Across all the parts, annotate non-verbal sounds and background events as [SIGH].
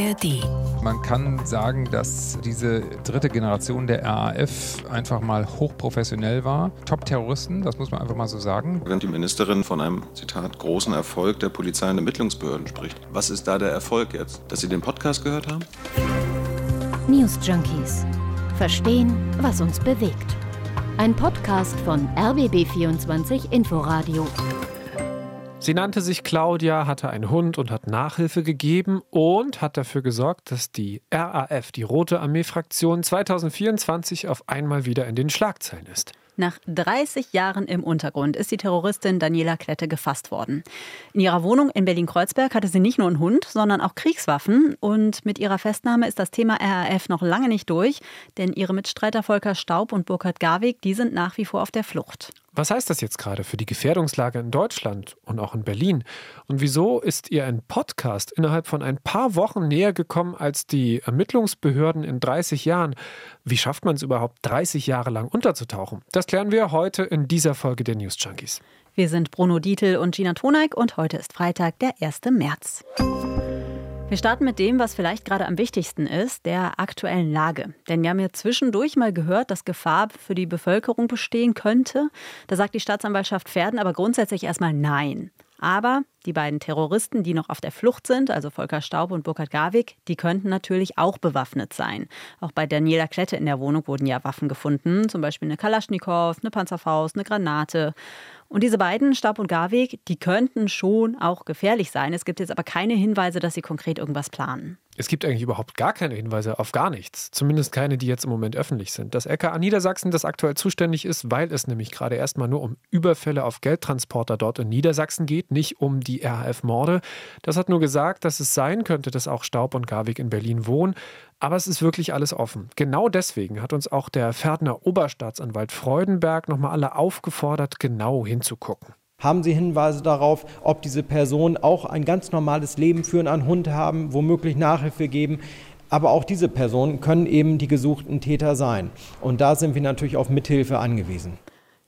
ARD. Man kann sagen, dass diese dritte Generation der RAF einfach mal hochprofessionell war. Top-Terroristen, das muss man einfach mal so sagen. Während die Ministerin von einem, Zitat, großen Erfolg der Polizei und Ermittlungsbehörden spricht. Was ist da der Erfolg jetzt? Dass Sie den Podcast gehört haben? News Junkies. Verstehen, was uns bewegt. Ein Podcast von RBB24 Inforadio. Sie nannte sich Claudia, hatte einen Hund und hat Nachhilfe gegeben und hat dafür gesorgt, dass die RAF, die Rote Armee-Fraktion, 2024 auf einmal wieder in den Schlagzeilen ist. Nach 30 Jahren im Untergrund ist die Terroristin Daniela Klette gefasst worden. In ihrer Wohnung in Berlin-Kreuzberg hatte sie nicht nur einen Hund, sondern auch Kriegswaffen. Und mit ihrer Festnahme ist das Thema RAF noch lange nicht durch, denn ihre Mitstreiter Volker Staub und Burkhard Garwig, die sind nach wie vor auf der Flucht. Was heißt das jetzt gerade für die Gefährdungslage in Deutschland und auch in Berlin? Und wieso ist ihr ein Podcast innerhalb von ein paar Wochen näher gekommen als die Ermittlungsbehörden in 30 Jahren? Wie schafft man es überhaupt, 30 Jahre lang unterzutauchen? Das klären wir heute in dieser Folge der News Junkies. Wir sind Bruno Dietl und Gina Toneik und heute ist Freitag, der 1. März. Wir starten mit dem, was vielleicht gerade am wichtigsten ist, der aktuellen Lage. Denn wir haben ja zwischendurch mal gehört, dass Gefahr für die Bevölkerung bestehen könnte. Da sagt die Staatsanwaltschaft Pferden aber grundsätzlich erstmal nein. Aber die beiden Terroristen, die noch auf der Flucht sind, also Volker Staub und Burkhard Garwig, die könnten natürlich auch bewaffnet sein. Auch bei Daniela Klette in der Wohnung wurden ja Waffen gefunden, zum Beispiel eine Kalaschnikow, eine Panzerfaust, eine Granate. Und diese beiden, Staub und Garweg, die könnten schon auch gefährlich sein. Es gibt jetzt aber keine Hinweise, dass sie konkret irgendwas planen. Es gibt eigentlich überhaupt gar keine Hinweise auf gar nichts. Zumindest keine, die jetzt im Moment öffentlich sind. Das LKA Niedersachsen, das aktuell zuständig ist, weil es nämlich gerade erstmal nur um Überfälle auf Geldtransporter dort in Niedersachsen geht, nicht um die RAF-Morde. Das hat nur gesagt, dass es sein könnte, dass auch Staub und Garwig in Berlin wohnen. Aber es ist wirklich alles offen. Genau deswegen hat uns auch der Pferdner Oberstaatsanwalt Freudenberg nochmal alle aufgefordert, genau hinzugucken. Haben Sie Hinweise darauf, ob diese Personen auch ein ganz normales Leben führen, einen Hund haben, womöglich Nachhilfe geben? Aber auch diese Personen können eben die gesuchten Täter sein. Und da sind wir natürlich auf Mithilfe angewiesen.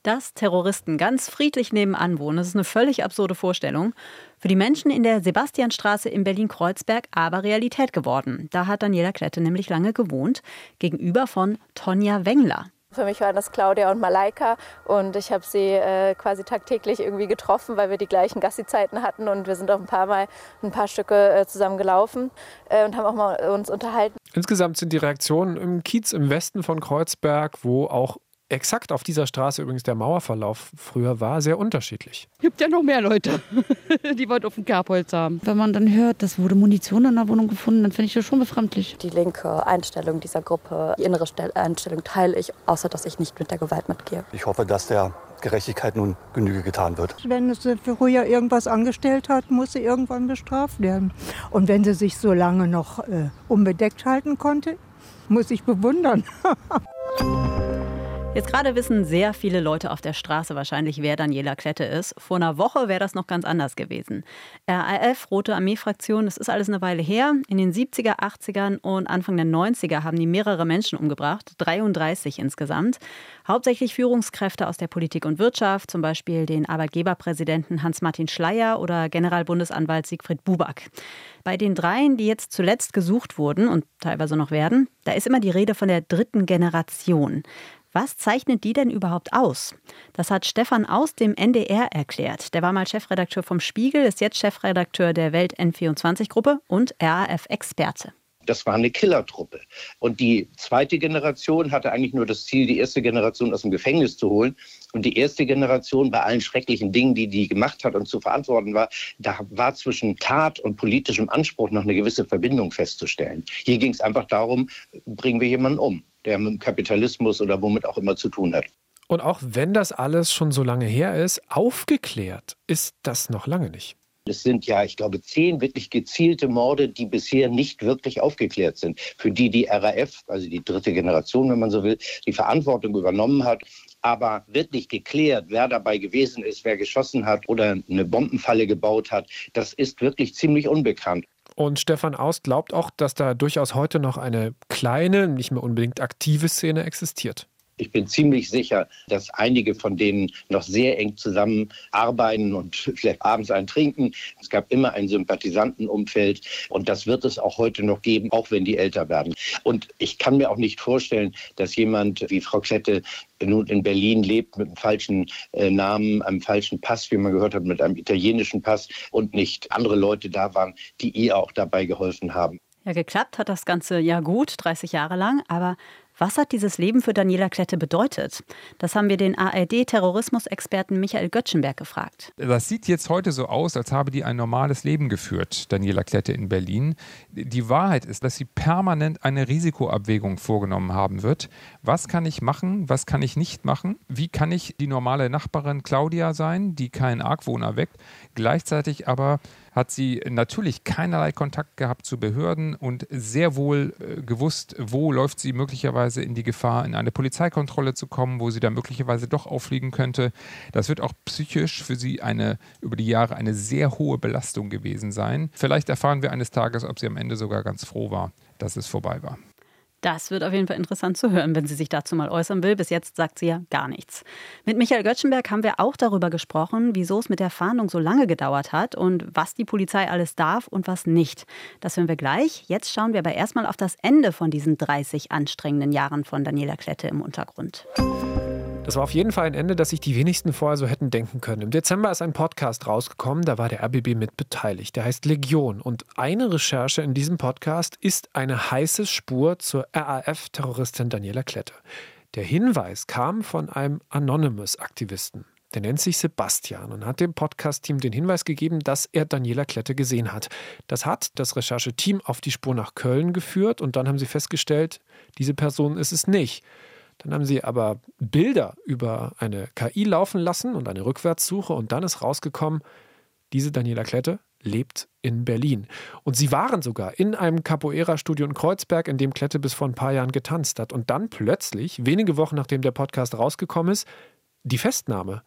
Dass Terroristen ganz friedlich nebenan wohnen, das ist eine völlig absurde Vorstellung. Für die Menschen in der Sebastianstraße in Berlin-Kreuzberg aber Realität geworden. Da hat Daniela Klette nämlich lange gewohnt, gegenüber von Tonja Wengler. Für mich waren das Claudia und Malaika und ich habe sie äh, quasi tagtäglich irgendwie getroffen, weil wir die gleichen Gassi-Zeiten hatten und wir sind auch ein paar Mal ein paar Stücke äh, zusammen gelaufen äh, und haben auch mal uns unterhalten. Insgesamt sind die Reaktionen im Kiez im Westen von Kreuzberg, wo auch exakt auf dieser Straße übrigens der Mauerverlauf früher war, sehr unterschiedlich. Es gibt ja noch mehr Leute, [LAUGHS] die was auf dem Kerbholz haben. Wenn man dann hört, es wurde Munition in der Wohnung gefunden, dann finde ich das schon befremdlich. Die linke Einstellung dieser Gruppe, die innere Einstellung teile ich, außer dass ich nicht mit der Gewalt mitgehe. Ich hoffe, dass der Gerechtigkeit nun Genüge getan wird. Wenn sie früher irgendwas angestellt hat, muss sie irgendwann bestraft werden. Und wenn sie sich so lange noch äh, unbedeckt halten konnte, muss ich bewundern. [LAUGHS] Jetzt gerade wissen sehr viele Leute auf der Straße wahrscheinlich, wer Daniela Klette ist. Vor einer Woche wäre das noch ganz anders gewesen. RAF, Rote Armee-Fraktion, das ist alles eine Weile her. In den 70er, 80ern und Anfang der 90er haben die mehrere Menschen umgebracht, 33 insgesamt. Hauptsächlich Führungskräfte aus der Politik und Wirtschaft, zum Beispiel den Arbeitgeberpräsidenten Hans-Martin Schleyer oder Generalbundesanwalt Siegfried Buback. Bei den dreien, die jetzt zuletzt gesucht wurden und teilweise noch werden, da ist immer die Rede von der dritten Generation. Was zeichnet die denn überhaupt aus? Das hat Stefan aus dem NDR erklärt. Der war mal Chefredakteur vom Spiegel, ist jetzt Chefredakteur der Welt N24-Gruppe und RAF-Experte. Das war eine Killertruppe. Und die zweite Generation hatte eigentlich nur das Ziel, die erste Generation aus dem Gefängnis zu holen. Und die erste Generation bei allen schrecklichen Dingen, die die gemacht hat und zu verantworten war, da war zwischen Tat und politischem Anspruch noch eine gewisse Verbindung festzustellen. Hier ging es einfach darum, bringen wir jemanden um der mit dem Kapitalismus oder womit auch immer zu tun hat. Und auch wenn das alles schon so lange her ist, aufgeklärt ist das noch lange nicht. Es sind ja, ich glaube, zehn wirklich gezielte Morde, die bisher nicht wirklich aufgeklärt sind, für die die RAF, also die dritte Generation, wenn man so will, die Verantwortung übernommen hat. Aber wirklich geklärt, wer dabei gewesen ist, wer geschossen hat oder eine Bombenfalle gebaut hat, das ist wirklich ziemlich unbekannt. Und Stefan Aust glaubt auch, dass da durchaus heute noch eine kleine, nicht mehr unbedingt aktive Szene existiert. Ich bin ziemlich sicher, dass einige von denen noch sehr eng zusammenarbeiten und [LAUGHS] vielleicht abends einen trinken. Es gab immer ein Sympathisantenumfeld und das wird es auch heute noch geben, auch wenn die älter werden. Und ich kann mir auch nicht vorstellen, dass jemand wie Frau Klette nun in Berlin lebt mit einem falschen äh, Namen, einem falschen Pass, wie man gehört hat, mit einem italienischen Pass und nicht andere Leute da waren, die ihr auch dabei geholfen haben. Ja, geklappt hat das Ganze ja gut, 30 Jahre lang, aber was hat dieses Leben für Daniela Klette bedeutet? Das haben wir den ARD-Terrorismusexperten Michael Göttschenberg gefragt. Das sieht jetzt heute so aus, als habe die ein normales Leben geführt, Daniela Klette in Berlin. Die Wahrheit ist, dass sie permanent eine Risikoabwägung vorgenommen haben wird. Was kann ich machen? Was kann ich nicht machen? Wie kann ich die normale Nachbarin Claudia sein, die keinen Argwohn erweckt, gleichzeitig aber hat sie natürlich keinerlei Kontakt gehabt zu Behörden und sehr wohl äh, gewusst, wo läuft sie möglicherweise in die Gefahr, in eine Polizeikontrolle zu kommen, wo sie da möglicherweise doch auffliegen könnte. Das wird auch psychisch für sie eine über die Jahre eine sehr hohe Belastung gewesen sein. Vielleicht erfahren wir eines Tages, ob sie am Ende sogar ganz froh war, dass es vorbei war. Das wird auf jeden Fall interessant zu hören, wenn sie sich dazu mal äußern will. Bis jetzt sagt sie ja gar nichts. Mit Michael Göttschenberg haben wir auch darüber gesprochen, wieso es mit der Fahndung so lange gedauert hat und was die Polizei alles darf und was nicht. Das hören wir gleich. Jetzt schauen wir aber erstmal auf das Ende von diesen 30 anstrengenden Jahren von Daniela Klette im Untergrund. Das war auf jeden Fall ein Ende, das sich die wenigsten vorher so hätten denken können. Im Dezember ist ein Podcast rausgekommen, da war der RBB mit beteiligt. Der heißt Legion. Und eine Recherche in diesem Podcast ist eine heiße Spur zur RAF-Terroristin Daniela Klette. Der Hinweis kam von einem Anonymous-Aktivisten. Der nennt sich Sebastian und hat dem Podcast-Team den Hinweis gegeben, dass er Daniela Klette gesehen hat. Das hat das Rechercheteam auf die Spur nach Köln geführt und dann haben sie festgestellt, diese Person ist es nicht. Dann haben sie aber Bilder über eine KI laufen lassen und eine Rückwärtssuche und dann ist rausgekommen, diese Daniela Klette lebt in Berlin. Und sie waren sogar in einem Capoeira-Studio in Kreuzberg, in dem Klette bis vor ein paar Jahren getanzt hat. Und dann plötzlich, wenige Wochen nachdem der Podcast rausgekommen ist, die Festnahme.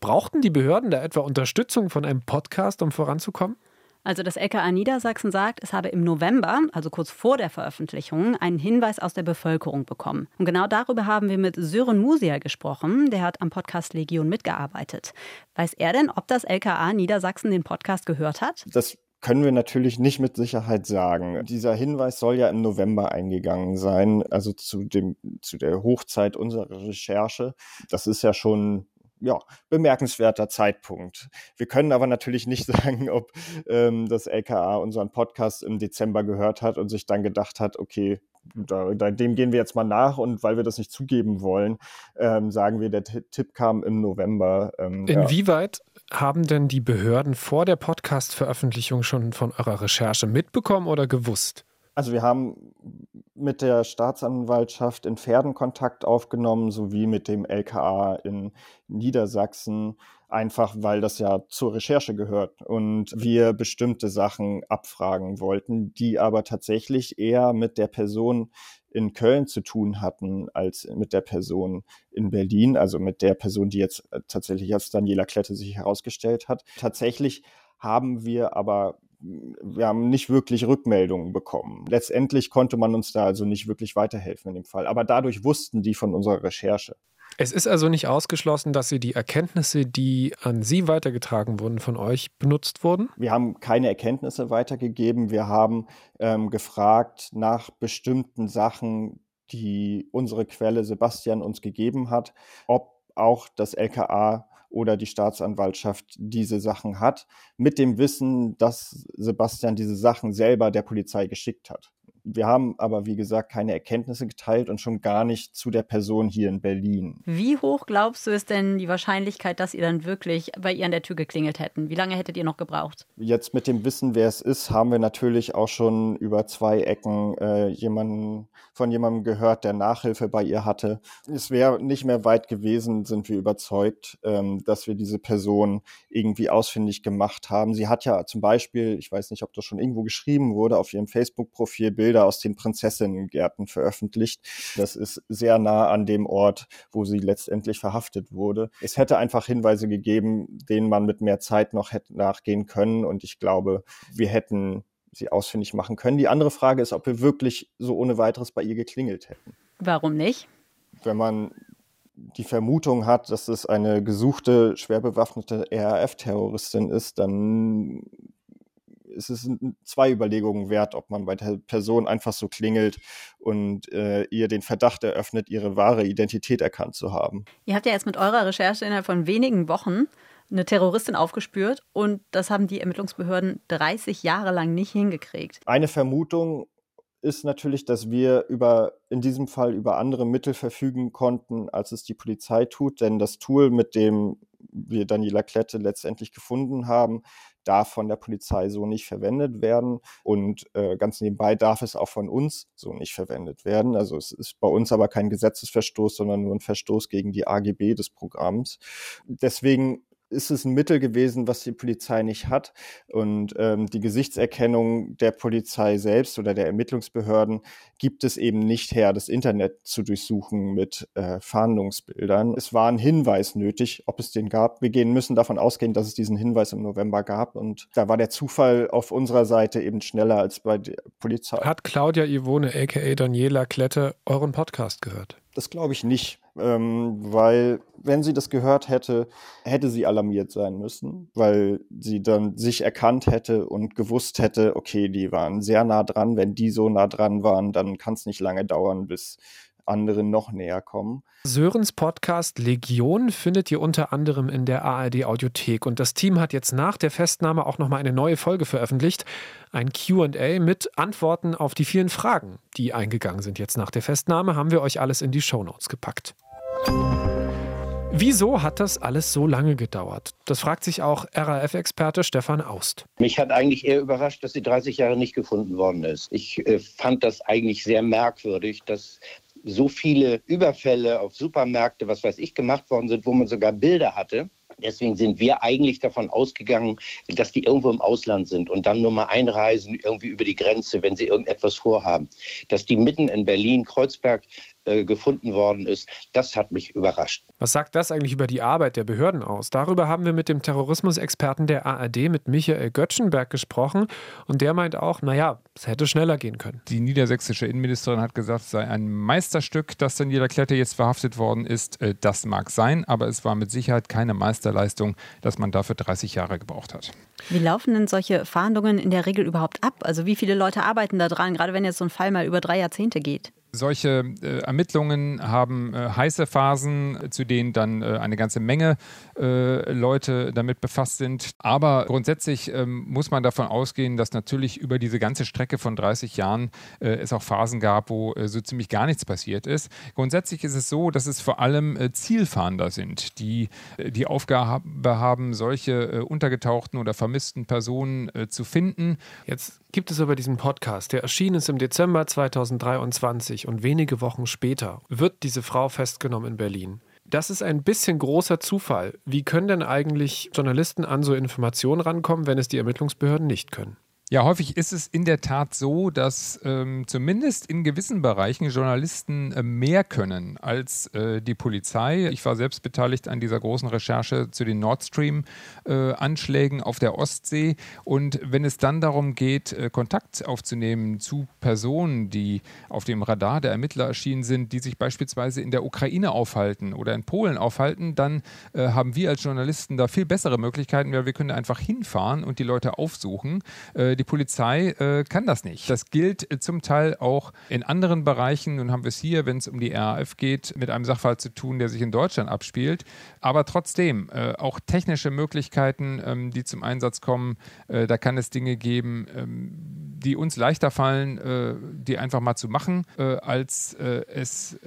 Brauchten die Behörden da etwa Unterstützung von einem Podcast, um voranzukommen? Also das LKA Niedersachsen sagt, es habe im November, also kurz vor der Veröffentlichung, einen Hinweis aus der Bevölkerung bekommen. Und genau darüber haben wir mit Sören Musia gesprochen. Der hat am Podcast Legion mitgearbeitet. Weiß er denn, ob das LKA Niedersachsen den Podcast gehört hat? Das können wir natürlich nicht mit Sicherheit sagen. Dieser Hinweis soll ja im November eingegangen sein, also zu, dem, zu der Hochzeit unserer Recherche. Das ist ja schon ja, bemerkenswerter Zeitpunkt. Wir können aber natürlich nicht [LAUGHS] sagen, ob ähm, das LKA unseren Podcast im Dezember gehört hat und sich dann gedacht hat, okay, da, da, dem gehen wir jetzt mal nach und weil wir das nicht zugeben wollen, ähm, sagen wir, der T Tipp kam im November. Ähm, Inwieweit ja. haben denn die Behörden vor der Podcast-Veröffentlichung schon von eurer Recherche mitbekommen oder gewusst? Also wir haben mit der Staatsanwaltschaft in Pferden Kontakt aufgenommen, sowie mit dem LKA in Niedersachsen, einfach weil das ja zur Recherche gehört und wir bestimmte Sachen abfragen wollten, die aber tatsächlich eher mit der Person in Köln zu tun hatten als mit der Person in Berlin, also mit der Person, die jetzt tatsächlich als Daniela Klette sich herausgestellt hat. Tatsächlich haben wir aber wir haben nicht wirklich Rückmeldungen bekommen. Letztendlich konnte man uns da also nicht wirklich weiterhelfen in dem Fall. Aber dadurch wussten die von unserer Recherche. Es ist also nicht ausgeschlossen, dass Sie die Erkenntnisse, die an Sie weitergetragen wurden, von euch benutzt wurden? Wir haben keine Erkenntnisse weitergegeben. Wir haben ähm, gefragt nach bestimmten Sachen, die unsere Quelle Sebastian uns gegeben hat, ob auch das LKA oder die Staatsanwaltschaft diese Sachen hat, mit dem Wissen, dass Sebastian diese Sachen selber der Polizei geschickt hat. Wir haben aber, wie gesagt, keine Erkenntnisse geteilt und schon gar nicht zu der Person hier in Berlin. Wie hoch glaubst du ist denn die Wahrscheinlichkeit, dass ihr dann wirklich bei ihr an der Tür geklingelt hätten? Wie lange hättet ihr noch gebraucht? Jetzt mit dem Wissen, wer es ist, haben wir natürlich auch schon über zwei Ecken äh, jemanden, von jemandem gehört, der Nachhilfe bei ihr hatte. Es wäre nicht mehr weit gewesen, sind wir überzeugt, ähm, dass wir diese Person irgendwie ausfindig gemacht haben. Sie hat ja zum Beispiel, ich weiß nicht, ob das schon irgendwo geschrieben wurde, auf ihrem Facebook-Profil Bilder Bilder aus den Prinzessinnengärten veröffentlicht. Das ist sehr nah an dem Ort, wo sie letztendlich verhaftet wurde. Es hätte einfach Hinweise gegeben, denen man mit mehr Zeit noch hätte nachgehen können. Und ich glaube, wir hätten sie ausfindig machen können. Die andere Frage ist, ob wir wirklich so ohne weiteres bei ihr geklingelt hätten. Warum nicht? wenn man die Vermutung hat, dass es eine gesuchte, schwer bewaffnete RAF-Terroristin ist, dann ist es zwei Überlegungen wert, ob man bei der Person einfach so klingelt und äh, ihr den Verdacht eröffnet, ihre wahre Identität erkannt zu haben. Ihr habt ja jetzt mit eurer Recherche innerhalb von wenigen Wochen eine Terroristin aufgespürt und das haben die Ermittlungsbehörden 30 Jahre lang nicht hingekriegt. Eine Vermutung ist natürlich, dass wir über, in diesem Fall über andere Mittel verfügen konnten, als es die Polizei tut, denn das Tool, mit dem wir Daniela Klette letztendlich gefunden haben, darf von der Polizei so nicht verwendet werden und äh, ganz nebenbei darf es auch von uns so nicht verwendet werden. Also es ist bei uns aber kein Gesetzesverstoß, sondern nur ein Verstoß gegen die AGB des Programms. Deswegen ist es ein Mittel gewesen, was die Polizei nicht hat. Und ähm, die Gesichtserkennung der Polizei selbst oder der Ermittlungsbehörden gibt es eben nicht her, das Internet zu durchsuchen mit äh, Fahndungsbildern. Es war ein Hinweis nötig, ob es den gab. Wir gehen müssen davon ausgehen, dass es diesen Hinweis im November gab. Und da war der Zufall auf unserer Seite eben schneller als bei der Polizei. Hat Claudia Ivone, aka Daniela Klette, euren Podcast gehört? Das glaube ich nicht ähm, weil wenn sie das gehört hätte, hätte sie alarmiert sein müssen, weil sie dann sich erkannt hätte und gewusst hätte, okay, die waren sehr nah dran. Wenn die so nah dran waren, dann kann es nicht lange dauern, bis andere noch näher kommen. Sörens Podcast Legion findet ihr unter anderem in der ARD Audiothek und das Team hat jetzt nach der Festnahme auch nochmal eine neue Folge veröffentlicht, ein Q&A mit Antworten auf die vielen Fragen, die eingegangen sind jetzt nach der Festnahme, haben wir euch alles in die Shownotes gepackt. Wieso hat das alles so lange gedauert? Das fragt sich auch RAF-Experte Stefan Aust. Mich hat eigentlich eher überrascht, dass sie 30 Jahre nicht gefunden worden ist. Ich äh, fand das eigentlich sehr merkwürdig, dass so viele Überfälle auf Supermärkte, was weiß ich, gemacht worden sind, wo man sogar Bilder hatte. Deswegen sind wir eigentlich davon ausgegangen, dass die irgendwo im Ausland sind und dann nur mal einreisen, irgendwie über die Grenze, wenn sie irgendetwas vorhaben. Dass die mitten in Berlin, Kreuzberg äh, gefunden worden ist, das hat mich überrascht. Was sagt das eigentlich über die Arbeit der Behörden aus? Darüber haben wir mit dem Terrorismusexperten der ARD, mit Michael Göttschenberg, gesprochen. Und der meint auch, naja, es hätte schneller gehen können. Die niedersächsische Innenministerin hat gesagt, es sei ein Meisterstück, dass Daniela Klette jetzt verhaftet worden ist. Äh, das mag sein, aber es war mit Sicherheit keine Meisterleistung, dass man dafür 30 Jahre gebraucht hat. Wie laufen denn solche Fahndungen in der Regel überhaupt ab? Also wie viele Leute arbeiten da dran, gerade wenn jetzt so ein Fall mal über drei Jahrzehnte geht? Solche äh, Ermittlungen haben äh, heiße Phasen, zu denen dann äh, eine ganze Menge äh, Leute damit befasst sind. Aber grundsätzlich ähm, muss man davon ausgehen, dass natürlich über diese ganze Strecke von 30 Jahren äh, es auch Phasen gab, wo äh, so ziemlich gar nichts passiert ist. Grundsätzlich ist es so, dass es vor allem Zielfahnder sind, die die Aufgabe haben, solche untergetauchten oder vermissten Personen zu finden. Jetzt gibt es aber diesen Podcast, der erschienen ist im Dezember 2023 und wenige Wochen später wird diese Frau festgenommen in Berlin. Das ist ein bisschen großer Zufall. Wie können denn eigentlich Journalisten an so Informationen rankommen, wenn es die Ermittlungsbehörden nicht können? Ja, häufig ist es in der Tat so, dass ähm, zumindest in gewissen Bereichen Journalisten äh, mehr können als äh, die Polizei. Ich war selbst beteiligt an dieser großen Recherche zu den Nord Stream-Anschlägen äh, auf der Ostsee. Und wenn es dann darum geht, äh, Kontakt aufzunehmen zu Personen, die auf dem Radar der Ermittler erschienen sind, die sich beispielsweise in der Ukraine aufhalten oder in Polen aufhalten, dann äh, haben wir als Journalisten da viel bessere Möglichkeiten, weil wir können einfach hinfahren und die Leute aufsuchen äh, die Polizei äh, kann das nicht. Das gilt äh, zum Teil auch in anderen Bereichen. Nun haben wir es hier, wenn es um die RAF geht, mit einem Sachverhalt zu tun, der sich in Deutschland abspielt. Aber trotzdem, äh, auch technische Möglichkeiten, ähm, die zum Einsatz kommen, äh, da kann es Dinge geben, ähm, die uns leichter fallen, äh, die einfach mal zu machen, äh, als es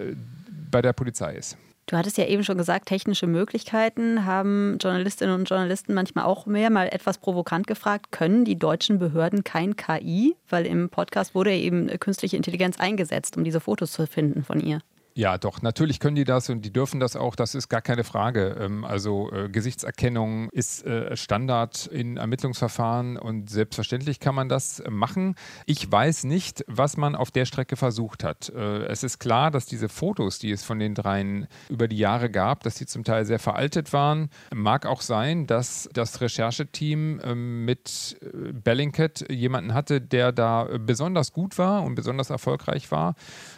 bei der Polizei ist. Du hattest ja eben schon gesagt, technische Möglichkeiten haben Journalistinnen und Journalisten manchmal auch mehr, mal etwas provokant gefragt, können die deutschen Behörden kein KI? Weil im Podcast wurde eben künstliche Intelligenz eingesetzt, um diese Fotos zu finden von ihr. Ja, doch, natürlich können die das und die dürfen das auch, das ist gar keine Frage. Ähm, also äh, Gesichtserkennung ist äh, Standard in Ermittlungsverfahren und selbstverständlich kann man das machen. Ich weiß nicht, was man auf der Strecke versucht hat. Äh, es ist klar, dass diese Fotos, die es von den dreien über die Jahre gab, dass die zum Teil sehr veraltet waren. Mag auch sein, dass das Rechercheteam ähm, mit Bellingcat jemanden hatte, der da besonders gut war und besonders erfolgreich war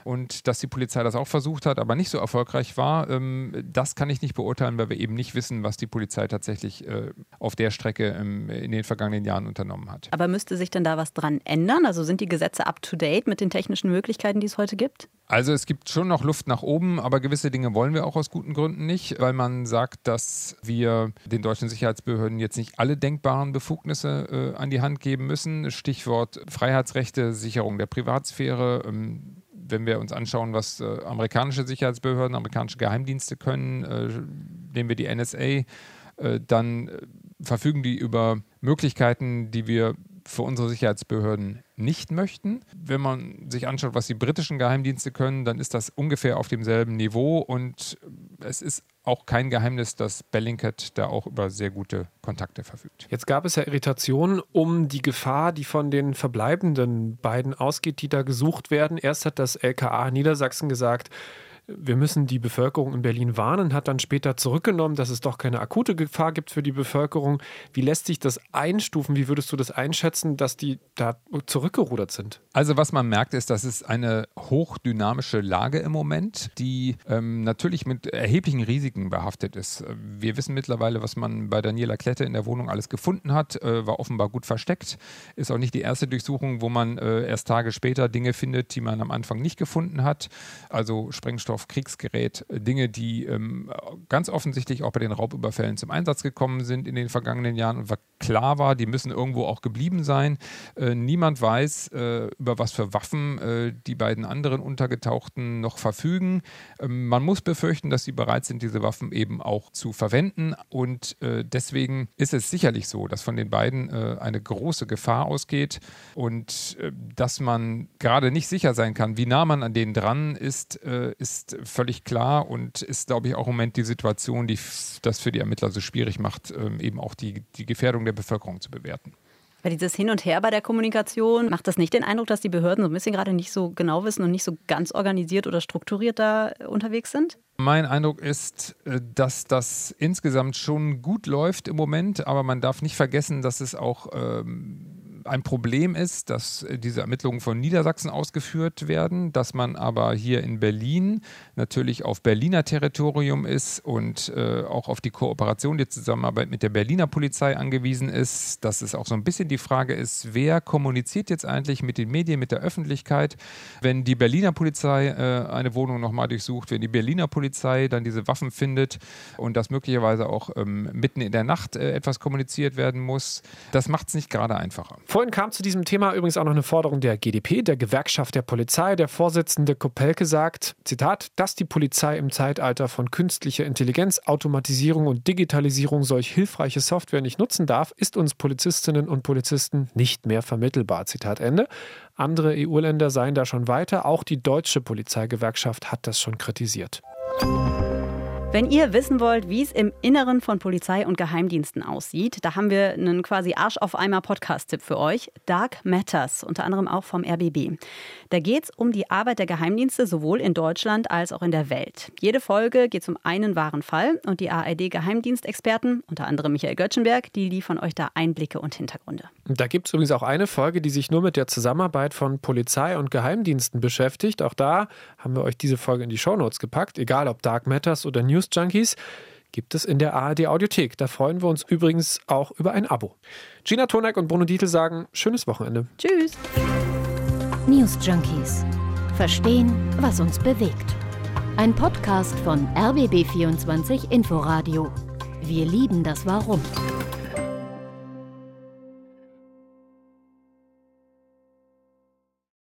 und dass die Polizei das auch versucht hat, aber nicht so erfolgreich war, ähm, das kann ich nicht beurteilen, weil wir eben nicht wissen, was die Polizei tatsächlich äh, auf der Strecke ähm, in den vergangenen Jahren unternommen hat. Aber müsste sich denn da was dran ändern? Also sind die Gesetze up-to-date mit den technischen Möglichkeiten, die es heute gibt? Also es gibt schon noch Luft nach oben, aber gewisse Dinge wollen wir auch aus guten Gründen nicht, weil man sagt, dass wir den deutschen Sicherheitsbehörden jetzt nicht alle denkbaren Befugnisse äh, an die Hand geben müssen. Stichwort Freiheitsrechte, Sicherung der Privatsphäre. Ähm, wenn wir uns anschauen, was äh, amerikanische Sicherheitsbehörden, amerikanische Geheimdienste können, äh, nehmen wir die NSA, äh, dann äh, verfügen die über Möglichkeiten, die wir für unsere Sicherheitsbehörden nicht möchten. Wenn man sich anschaut, was die britischen Geheimdienste können, dann ist das ungefähr auf demselben Niveau und es ist auch kein Geheimnis, dass Bellingcat da auch über sehr gute Kontakte verfügt. Jetzt gab es ja Irritationen um die Gefahr, die von den verbleibenden beiden ausgeht, die da gesucht werden. Erst hat das LKA Niedersachsen gesagt, wir müssen die Bevölkerung in Berlin warnen, hat dann später zurückgenommen, dass es doch keine akute Gefahr gibt für die Bevölkerung. Wie lässt sich das einstufen? Wie würdest du das einschätzen, dass die da zurückgerudert sind? Also was man merkt, ist, dass es eine hochdynamische Lage im Moment, die ähm, natürlich mit erheblichen Risiken behaftet ist. Wir wissen mittlerweile, was man bei Daniela Klette in der Wohnung alles gefunden hat, äh, war offenbar gut versteckt. Ist auch nicht die erste Durchsuchung, wo man äh, erst Tage später Dinge findet, die man am Anfang nicht gefunden hat. Also Sprengstoff Sprengstoff, Kriegsgerät, äh, Dinge, die ähm, ganz offensichtlich auch bei den Raubüberfällen zum Einsatz gekommen sind in den vergangenen Jahren und klar war, die müssen irgendwo auch geblieben sein. Äh, niemand weiß, äh, über was für Waffen äh, die beiden anderen Untergetauchten noch verfügen. Ähm, man muss befürchten, dass sie bereit sind, diese Waffen eben auch zu verwenden und äh, deswegen ist es sicherlich so, dass von den beiden äh, eine große Gefahr ausgeht und dass man gerade nicht sicher sein kann, wie nah man an denen dran ist, ist ist völlig klar und ist, glaube ich, auch im Moment die Situation, die das für die Ermittler so schwierig macht, ähm, eben auch die, die Gefährdung der Bevölkerung zu bewerten. Weil dieses Hin und Her bei der Kommunikation, macht das nicht den Eindruck, dass die Behörden so ein bisschen gerade nicht so genau wissen und nicht so ganz organisiert oder strukturiert da unterwegs sind? Mein Eindruck ist, äh, dass das insgesamt schon gut läuft im Moment, aber man darf nicht vergessen, dass es auch ähm, ein Problem ist, dass äh, diese Ermittlungen von Niedersachsen ausgeführt werden, dass man aber hier in Berlin natürlich auf Berliner Territorium ist und äh, auch auf die Kooperation, die Zusammenarbeit mit der Berliner Polizei angewiesen ist, dass es auch so ein bisschen die Frage ist, wer kommuniziert jetzt eigentlich mit den Medien, mit der Öffentlichkeit, wenn die Berliner Polizei äh, eine Wohnung nochmal durchsucht, wenn die Berliner Polizei dann diese Waffen findet und das möglicherweise auch ähm, mitten in der Nacht äh, etwas kommuniziert werden muss, das macht es nicht gerade einfacher. Vorhin kam zu diesem Thema übrigens auch noch eine Forderung der GdP, der Gewerkschaft der Polizei. Der Vorsitzende Kopelke sagt, Zitat, dass die Polizei im Zeitalter von künstlicher Intelligenz, Automatisierung und Digitalisierung solch hilfreiche Software nicht nutzen darf, ist uns Polizistinnen und Polizisten nicht mehr vermittelbar. Zitat Ende. Andere EU-Länder seien da schon weiter. Auch die deutsche Polizeigewerkschaft hat das schon kritisiert. Wenn ihr wissen wollt, wie es im Inneren von Polizei und Geheimdiensten aussieht, da haben wir einen quasi Arsch auf Eimer Podcast-Tipp für euch. Dark Matters, unter anderem auch vom RBB. Da geht es um die Arbeit der Geheimdienste sowohl in Deutschland als auch in der Welt. Jede Folge geht um einen wahren Fall und die ARD-Geheimdienstexperten, unter anderem Michael Göttschenberg, die liefern euch da Einblicke und Hintergründe. Da gibt es übrigens auch eine Folge, die sich nur mit der Zusammenarbeit von Polizei und Geheimdiensten beschäftigt. Auch da haben wir euch diese Folge in die Shownotes gepackt, egal ob Dark Matters oder News News Junkies gibt es in der ARD Audiothek. Da freuen wir uns übrigens auch über ein Abo. Gina Tonek und Bruno Dietl sagen schönes Wochenende. Tschüss. News Junkies. Verstehen, was uns bewegt. Ein Podcast von RBB24 Inforadio. Wir lieben das Warum.